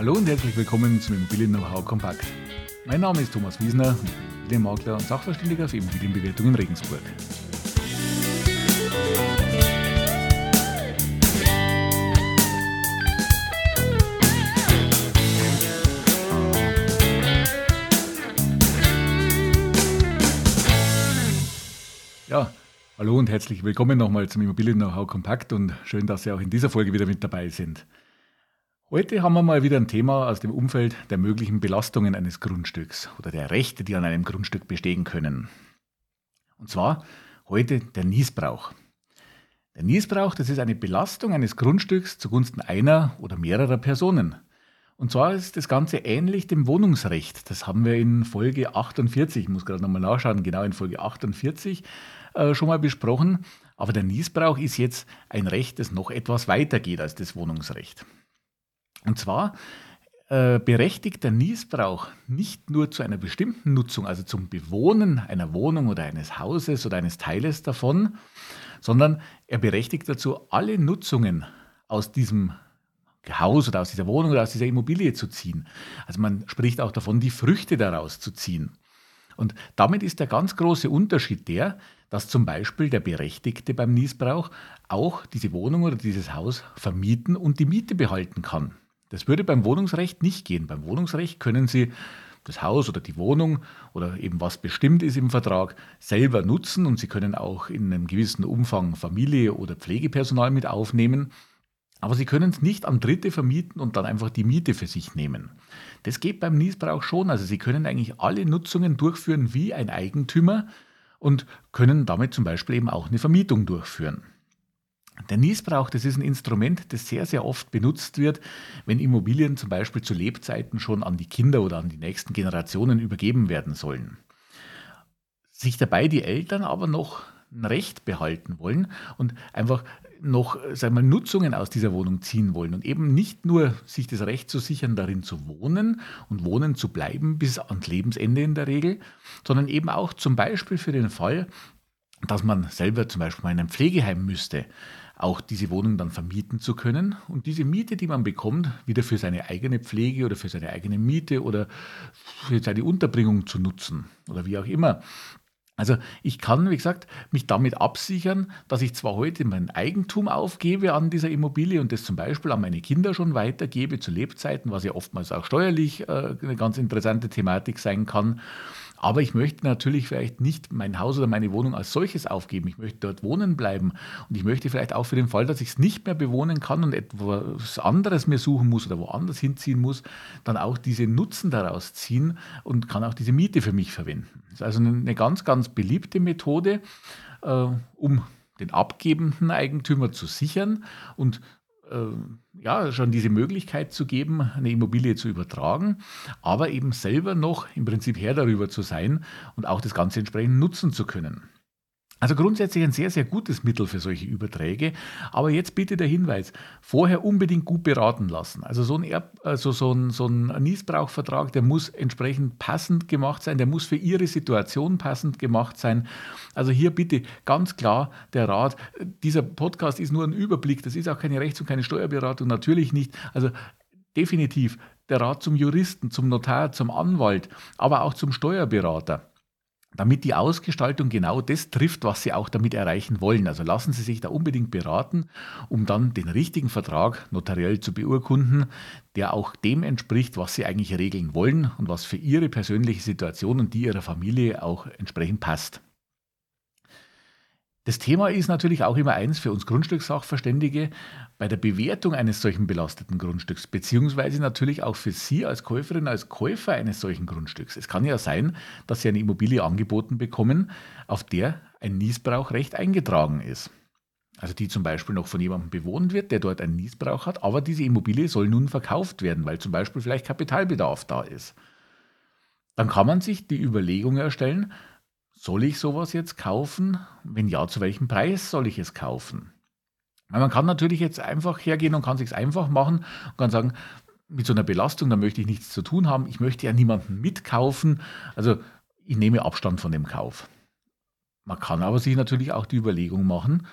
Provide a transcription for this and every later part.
Hallo und herzlich willkommen zum Immobilien Know-how Kompakt. Mein Name ist Thomas Wiesner, Immobilienmakler und Sachverständiger für Immobilienbewertung in Regensburg. Ja, hallo und herzlich willkommen nochmal zum Immobilien Know-how Kompakt und schön, dass Sie auch in dieser Folge wieder mit dabei sind. Heute haben wir mal wieder ein Thema aus dem Umfeld der möglichen Belastungen eines Grundstücks oder der Rechte, die an einem Grundstück bestehen können. Und zwar heute der Niesbrauch. Der Niesbrauch, das ist eine Belastung eines Grundstücks zugunsten einer oder mehrerer Personen. Und zwar ist das Ganze ähnlich dem Wohnungsrecht. Das haben wir in Folge 48, ich muss gerade nochmal nachschauen, genau in Folge 48 äh, schon mal besprochen. Aber der Niesbrauch ist jetzt ein Recht, das noch etwas weiter geht als das Wohnungsrecht. Und zwar äh, berechtigt der Niesbrauch nicht nur zu einer bestimmten Nutzung, also zum Bewohnen einer Wohnung oder eines Hauses oder eines Teiles davon, sondern er berechtigt dazu, alle Nutzungen aus diesem Haus oder aus dieser Wohnung oder aus dieser Immobilie zu ziehen. Also man spricht auch davon, die Früchte daraus zu ziehen. Und damit ist der ganz große Unterschied der, dass zum Beispiel der Berechtigte beim Niesbrauch auch diese Wohnung oder dieses Haus vermieten und die Miete behalten kann. Das würde beim Wohnungsrecht nicht gehen. Beim Wohnungsrecht können Sie das Haus oder die Wohnung oder eben was bestimmt ist im Vertrag selber nutzen und Sie können auch in einem gewissen Umfang Familie oder Pflegepersonal mit aufnehmen. Aber Sie können es nicht an Dritte vermieten und dann einfach die Miete für sich nehmen. Das geht beim Niesbrauch schon. Also Sie können eigentlich alle Nutzungen durchführen wie ein Eigentümer und können damit zum Beispiel eben auch eine Vermietung durchführen. Der Niesbrauch, das ist ein Instrument, das sehr, sehr oft benutzt wird, wenn Immobilien zum Beispiel zu Lebzeiten schon an die Kinder oder an die nächsten Generationen übergeben werden sollen. Sich dabei die Eltern aber noch ein Recht behalten wollen und einfach noch sagen wir, Nutzungen aus dieser Wohnung ziehen wollen und eben nicht nur sich das Recht zu sichern, darin zu wohnen und wohnen zu bleiben bis ans Lebensende in der Regel, sondern eben auch zum Beispiel für den Fall, dass man selber zum Beispiel mal in einem Pflegeheim müsste, auch diese Wohnung dann vermieten zu können und diese Miete, die man bekommt, wieder für seine eigene Pflege oder für seine eigene Miete oder für seine Unterbringung zu nutzen oder wie auch immer. Also ich kann, wie gesagt, mich damit absichern, dass ich zwar heute mein Eigentum aufgebe an dieser Immobilie und das zum Beispiel an meine Kinder schon weitergebe zu Lebzeiten, was ja oftmals auch steuerlich äh, eine ganz interessante Thematik sein kann. Aber ich möchte natürlich vielleicht nicht mein Haus oder meine Wohnung als solches aufgeben. Ich möchte dort wohnen bleiben. Und ich möchte vielleicht auch für den Fall, dass ich es nicht mehr bewohnen kann und etwas anderes mir suchen muss oder woanders hinziehen muss, dann auch diese Nutzen daraus ziehen und kann auch diese Miete für mich verwenden. Das ist also eine ganz, ganz beliebte Methode, äh, um den abgebenden Eigentümer zu sichern und ja, schon diese Möglichkeit zu geben, eine Immobilie zu übertragen, aber eben selber noch im Prinzip Herr darüber zu sein und auch das Ganze entsprechend nutzen zu können. Also grundsätzlich ein sehr, sehr gutes Mittel für solche Überträge. Aber jetzt bitte der Hinweis, vorher unbedingt gut beraten lassen. Also so ein, Erb, also so ein, so ein Niesbrauchvertrag, der muss entsprechend passend gemacht sein, der muss für Ihre Situation passend gemacht sein. Also hier bitte ganz klar der Rat, dieser Podcast ist nur ein Überblick, das ist auch keine Rechts- und keine Steuerberatung, natürlich nicht. Also definitiv der Rat zum Juristen, zum Notar, zum Anwalt, aber auch zum Steuerberater damit die Ausgestaltung genau das trifft, was Sie auch damit erreichen wollen. Also lassen Sie sich da unbedingt beraten, um dann den richtigen Vertrag notariell zu beurkunden, der auch dem entspricht, was Sie eigentlich regeln wollen und was für Ihre persönliche Situation und die Ihrer Familie auch entsprechend passt. Das Thema ist natürlich auch immer eins für uns Grundstückssachverständige bei der Bewertung eines solchen belasteten Grundstücks, beziehungsweise natürlich auch für Sie als Käuferin, als Käufer eines solchen Grundstücks. Es kann ja sein, dass Sie eine Immobilie angeboten bekommen, auf der ein Niesbrauchrecht eingetragen ist. Also die zum Beispiel noch von jemandem bewohnt wird, der dort einen Niesbrauch hat, aber diese Immobilie soll nun verkauft werden, weil zum Beispiel vielleicht Kapitalbedarf da ist. Dann kann man sich die Überlegung erstellen, soll ich sowas jetzt kaufen? Wenn ja, zu welchem Preis soll ich es kaufen? Weil man kann natürlich jetzt einfach hergehen und kann sich einfach machen und kann sagen, mit so einer Belastung, da möchte ich nichts zu tun haben. Ich möchte ja niemanden mitkaufen. Also ich nehme Abstand von dem Kauf. Man kann aber sich natürlich auch die Überlegung machen,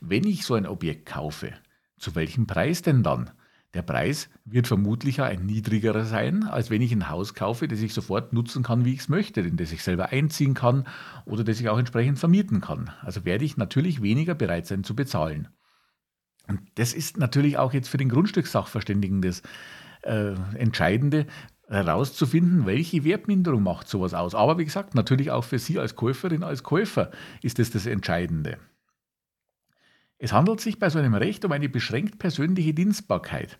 wenn ich so ein Objekt kaufe, zu welchem Preis denn dann? Der Preis wird vermutlich ein niedrigerer sein, als wenn ich ein Haus kaufe, das ich sofort nutzen kann, wie ich es möchte, in das ich selber einziehen kann oder das ich auch entsprechend vermieten kann. Also werde ich natürlich weniger bereit sein zu bezahlen. Und das ist natürlich auch jetzt für den Grundstückssachverständigen das äh, Entscheidende, herauszufinden, welche Wertminderung macht sowas aus. Aber wie gesagt, natürlich auch für Sie als Käuferin, als Käufer ist das das Entscheidende. Es handelt sich bei so einem Recht um eine beschränkt persönliche Dienstbarkeit.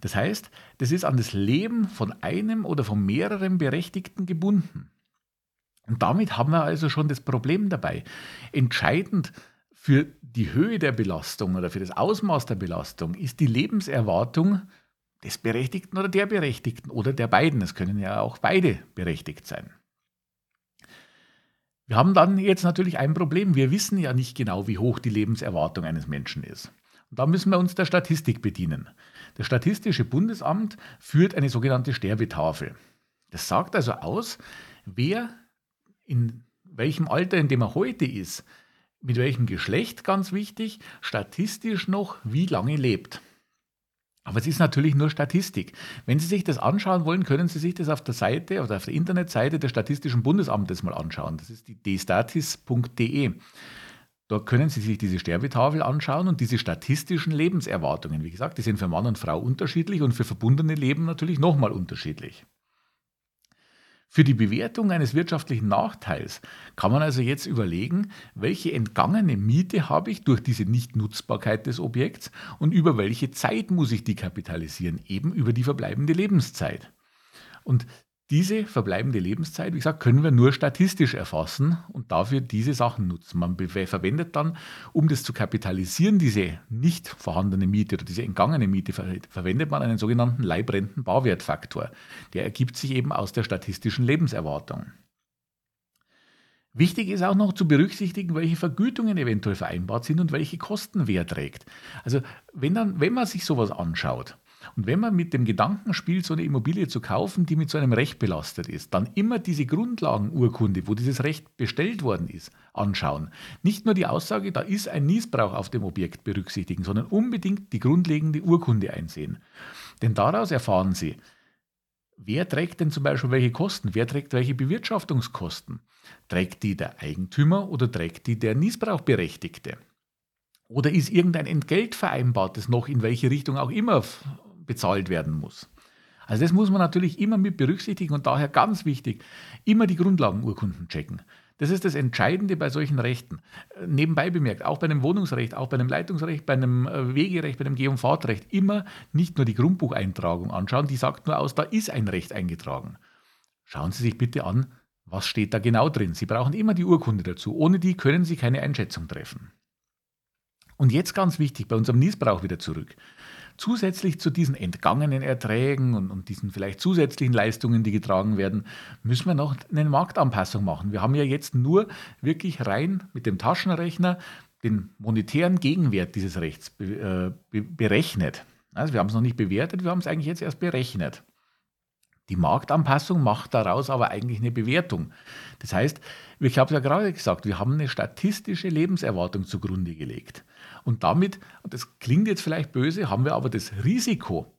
Das heißt, das ist an das Leben von einem oder von mehreren Berechtigten gebunden. Und damit haben wir also schon das Problem dabei. Entscheidend für die Höhe der Belastung oder für das Ausmaß der Belastung ist die Lebenserwartung des Berechtigten oder der Berechtigten oder der beiden. Es können ja auch beide berechtigt sein. Wir haben dann jetzt natürlich ein Problem. Wir wissen ja nicht genau, wie hoch die Lebenserwartung eines Menschen ist. Und da müssen wir uns der Statistik bedienen. Das Statistische Bundesamt führt eine sogenannte Sterbetafel. Das sagt also aus, wer in welchem Alter, in dem er heute ist, mit welchem Geschlecht, ganz wichtig, statistisch noch wie lange lebt. Aber es ist natürlich nur Statistik. Wenn Sie sich das anschauen wollen, können Sie sich das auf der Seite oder auf der Internetseite des Statistischen Bundesamtes mal anschauen. Das ist die destatis.de. Dort können Sie sich diese Sterbetafel anschauen und diese statistischen Lebenserwartungen. Wie gesagt, die sind für Mann und Frau unterschiedlich und für verbundene Leben natürlich nochmal unterschiedlich. Für die Bewertung eines wirtschaftlichen Nachteils kann man also jetzt überlegen, welche entgangene Miete habe ich durch diese Nichtnutzbarkeit des Objekts und über welche Zeit muss ich die kapitalisieren, eben über die verbleibende Lebenszeit. Und diese verbleibende Lebenszeit, wie gesagt, können wir nur statistisch erfassen und dafür diese Sachen nutzen. Man verwendet dann, um das zu kapitalisieren, diese nicht vorhandene Miete oder diese entgangene Miete, verwendet man einen sogenannten Leibrenten-Bauwertfaktor. Der ergibt sich eben aus der statistischen Lebenserwartung. Wichtig ist auch noch zu berücksichtigen, welche Vergütungen eventuell vereinbart sind und welche Kosten wer trägt. Also wenn, dann, wenn man sich sowas anschaut, und wenn man mit dem Gedanken spielt, so eine Immobilie zu kaufen, die mit so einem Recht belastet ist, dann immer diese Grundlagenurkunde, wo dieses Recht bestellt worden ist, anschauen. Nicht nur die Aussage, da ist ein Niesbrauch auf dem Objekt berücksichtigen, sondern unbedingt die grundlegende Urkunde einsehen. Denn daraus erfahren Sie, Wer trägt denn zum Beispiel welche Kosten? Wer trägt welche Bewirtschaftungskosten? Trägt die der Eigentümer oder trägt die der Niesbrauchberechtigte? Oder ist irgendein Entgelt vereinbart, das noch in welche Richtung auch immer bezahlt werden muss. Also das muss man natürlich immer mit berücksichtigen und daher ganz wichtig, immer die Grundlagenurkunden checken. Das ist das Entscheidende bei solchen Rechten. Nebenbei bemerkt, auch bei einem Wohnungsrecht, auch bei einem Leitungsrecht, bei einem äh, Wegerecht, bei einem Geh- und Fahrtrecht, immer nicht nur die Grundbucheintragung anschauen, die sagt nur aus, da ist ein Recht eingetragen. Schauen Sie sich bitte an, was steht da genau drin. Sie brauchen immer die Urkunde dazu. Ohne die können Sie keine Einschätzung treffen. Und jetzt ganz wichtig, bei unserem Niesbrauch wieder zurück zusätzlich zu diesen entgangenen Erträgen und, und, diesen vielleicht zusätzlichen Leistungen, die getragen werden, müssen wir noch eine Marktanpassung machen. Wir haben ja jetzt nur wirklich rein mit dem Taschenrechner den monetären Gegenwert dieses Rechts äh, berechnet. Also wir haben es noch nicht bewertet, wir haben es eigentlich jetzt erst berechnet. Die Marktanpassung macht daraus aber eigentlich eine Bewertung. Das heißt, ich habe es ja gerade gesagt, wir haben eine statistische Lebenserwartung zugrunde gelegt. Und damit, und das klingt jetzt vielleicht böse, haben wir aber das Risiko,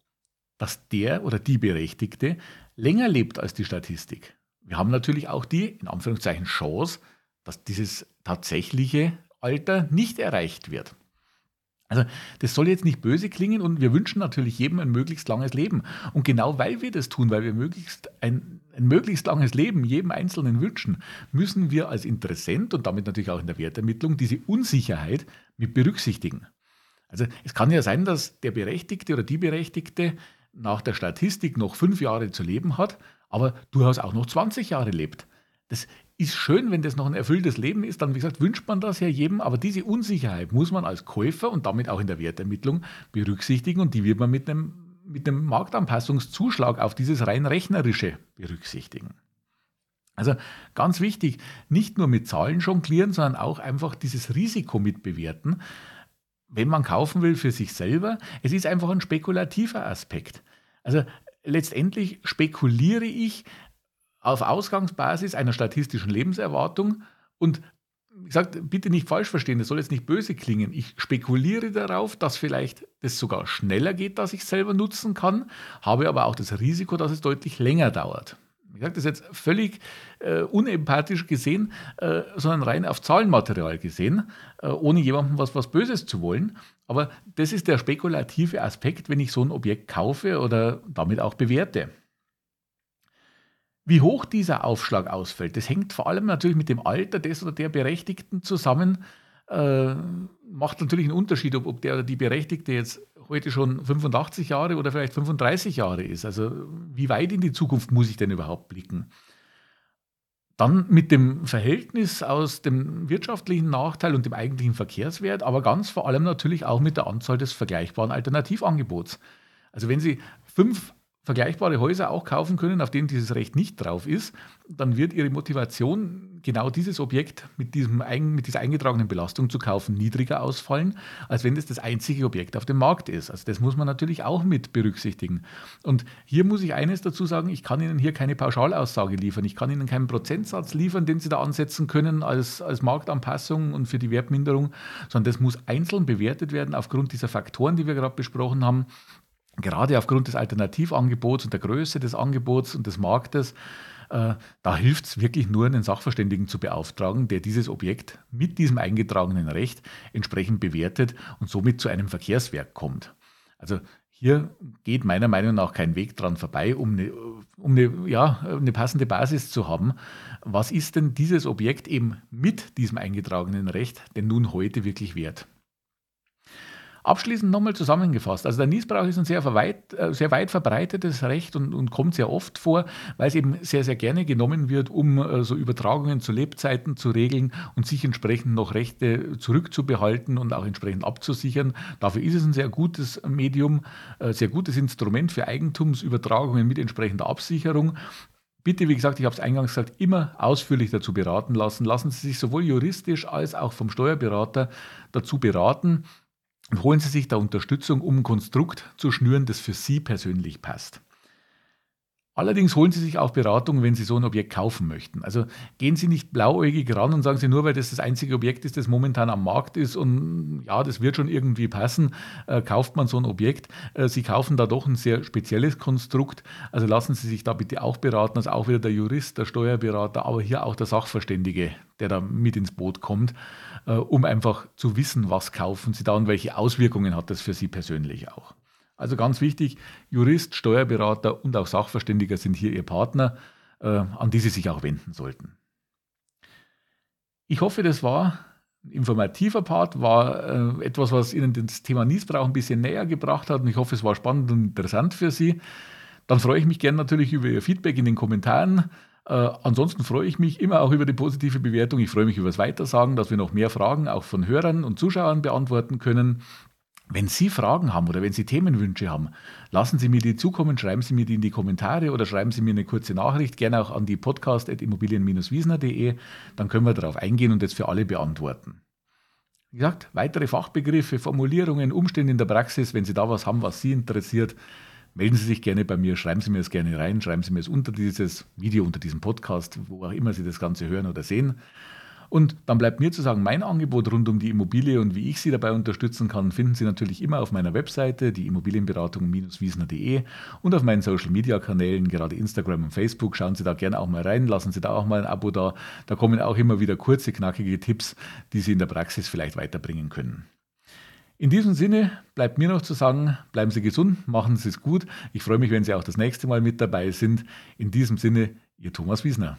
dass der oder die Berechtigte länger lebt als die Statistik. Wir haben natürlich auch die, in Anführungszeichen, Chance, dass dieses tatsächliche Alter nicht erreicht wird. Also das soll jetzt nicht böse klingen und wir wünschen natürlich jedem ein möglichst langes Leben. Und genau weil wir das tun, weil wir möglichst ein, ein möglichst langes Leben jedem Einzelnen wünschen, müssen wir als Interessent und damit natürlich auch in der Wertermittlung diese Unsicherheit mit berücksichtigen. Also es kann ja sein, dass der Berechtigte oder die Berechtigte nach der Statistik noch fünf Jahre zu leben hat, aber durchaus auch noch 20 Jahre lebt. Das ist schön, wenn das noch ein erfülltes Leben ist, dann, wie gesagt, wünscht man das ja jedem, aber diese Unsicherheit muss man als Käufer und damit auch in der Wertermittlung berücksichtigen und die wird man mit einem, mit einem Marktanpassungszuschlag auf dieses rein rechnerische berücksichtigen. Also ganz wichtig, nicht nur mit Zahlen jonglieren, sondern auch einfach dieses Risiko mitbewerten, wenn man kaufen will für sich selber. Es ist einfach ein spekulativer Aspekt. Also letztendlich spekuliere ich auf Ausgangsbasis einer statistischen Lebenserwartung und wie gesagt, bitte nicht falsch verstehen, das soll jetzt nicht böse klingen. Ich spekuliere darauf, dass vielleicht das sogar schneller geht, dass ich es selber nutzen kann, habe aber auch das Risiko, dass es deutlich länger dauert. Ich sage das jetzt völlig äh, unempathisch gesehen, äh, sondern rein auf Zahlenmaterial gesehen, äh, ohne jemandem was, was Böses zu wollen. Aber das ist der spekulative Aspekt, wenn ich so ein Objekt kaufe oder damit auch bewerte. Wie hoch dieser Aufschlag ausfällt, das hängt vor allem natürlich mit dem Alter des oder der Berechtigten zusammen. Äh, macht natürlich einen Unterschied, ob, ob der oder die Berechtigte jetzt heute schon 85 Jahre oder vielleicht 35 Jahre ist. Also wie weit in die Zukunft muss ich denn überhaupt blicken? Dann mit dem Verhältnis aus dem wirtschaftlichen Nachteil und dem eigentlichen Verkehrswert, aber ganz vor allem natürlich auch mit der Anzahl des vergleichbaren Alternativangebots. Also wenn Sie fünf vergleichbare Häuser auch kaufen können, auf denen dieses Recht nicht drauf ist, dann wird Ihre Motivation, genau dieses Objekt mit, diesem, mit dieser eingetragenen Belastung zu kaufen, niedriger ausfallen, als wenn es das einzige Objekt auf dem Markt ist. Also das muss man natürlich auch mit berücksichtigen. Und hier muss ich eines dazu sagen, ich kann Ihnen hier keine Pauschalaussage liefern. Ich kann Ihnen keinen Prozentsatz liefern, den Sie da ansetzen können als, als Marktanpassung und für die Wertminderung, sondern das muss einzeln bewertet werden aufgrund dieser Faktoren, die wir gerade besprochen haben gerade aufgrund des Alternativangebots und der Größe des Angebots und des Marktes, äh, da hilft es wirklich nur, einen Sachverständigen zu beauftragen, der dieses Objekt mit diesem eingetragenen Recht entsprechend bewertet und somit zu einem Verkehrswerk kommt. Also hier geht meiner Meinung nach kein Weg dran vorbei, um eine, um eine, ja, eine passende Basis zu haben. Was ist denn dieses Objekt eben mit diesem eingetragenen Recht denn nun heute wirklich wert? Abschließend nochmal zusammengefasst. Also der Niesbrauch ist ein sehr weit, äh, sehr weit verbreitetes Recht und, und, kommt sehr oft vor, weil es eben sehr, sehr gerne genommen wird, um äh, so Übertragungen zu Lebzeiten zu regeln und sich entsprechend noch Rechte zurückzubehalten und auch entsprechend abzusichern. Dafür ist es ein sehr gutes Medium, äh, sehr gutes Instrument für Eigentumsübertragungen mit entsprechender Absicherung. Bitte, wie gesagt, ich habe es eingangs gesagt, immer ausführlich dazu beraten lassen. Lassen Sie sich sowohl juristisch als auch vom Steuerberater dazu beraten holen Sie sich da Unterstützung, um ein Konstrukt zu schnüren, das für Sie persönlich passt. Allerdings holen Sie sich auch Beratung, wenn Sie so ein Objekt kaufen möchten. Also gehen Sie nicht blauäugig ran und sagen Sie nur, weil das das einzige Objekt ist, das momentan am Markt ist und ja, das wird schon irgendwie passen, äh, kauft man so ein Objekt. Äh, Sie kaufen da doch ein sehr spezielles Konstrukt. Also lassen Sie sich da bitte auch beraten, also auch wieder der Jurist, der Steuerberater, aber hier auch der Sachverständige, der da mit ins Boot kommt, äh, um einfach zu wissen, was kaufen Sie da und welche Auswirkungen hat das für Sie persönlich auch. Also ganz wichtig, Jurist, Steuerberater und auch Sachverständiger sind hier Ihr Partner, äh, an die Sie sich auch wenden sollten. Ich hoffe, das war ein informativer Part, war äh, etwas, was Ihnen das Thema Niesbrauch ein bisschen näher gebracht hat und ich hoffe, es war spannend und interessant für Sie. Dann freue ich mich gerne natürlich über Ihr Feedback in den Kommentaren. Äh, ansonsten freue ich mich immer auch über die positive Bewertung. Ich freue mich über das Weitersagen, dass wir noch mehr Fragen auch von Hörern und Zuschauern beantworten können. Wenn Sie Fragen haben oder wenn Sie Themenwünsche haben, lassen Sie mir die zukommen, schreiben Sie mir die in die Kommentare oder schreiben Sie mir eine kurze Nachricht, gerne auch an die podcast.immobilien-wiesner.de, dann können wir darauf eingehen und das für alle beantworten. Wie gesagt, weitere Fachbegriffe, Formulierungen, Umstände in der Praxis, wenn Sie da was haben, was Sie interessiert, melden Sie sich gerne bei mir, schreiben Sie mir das gerne rein, schreiben Sie mir es unter dieses Video, unter diesem Podcast, wo auch immer Sie das Ganze hören oder sehen. Und dann bleibt mir zu sagen, mein Angebot rund um die Immobilie und wie ich Sie dabei unterstützen kann, finden Sie natürlich immer auf meiner Webseite, die Immobilienberatung-wiesner.de und auf meinen Social-Media-Kanälen, gerade Instagram und Facebook. Schauen Sie da gerne auch mal rein, lassen Sie da auch mal ein Abo da. Da kommen auch immer wieder kurze, knackige Tipps, die Sie in der Praxis vielleicht weiterbringen können. In diesem Sinne bleibt mir noch zu sagen, bleiben Sie gesund, machen Sie es gut. Ich freue mich, wenn Sie auch das nächste Mal mit dabei sind. In diesem Sinne, Ihr Thomas Wiesner.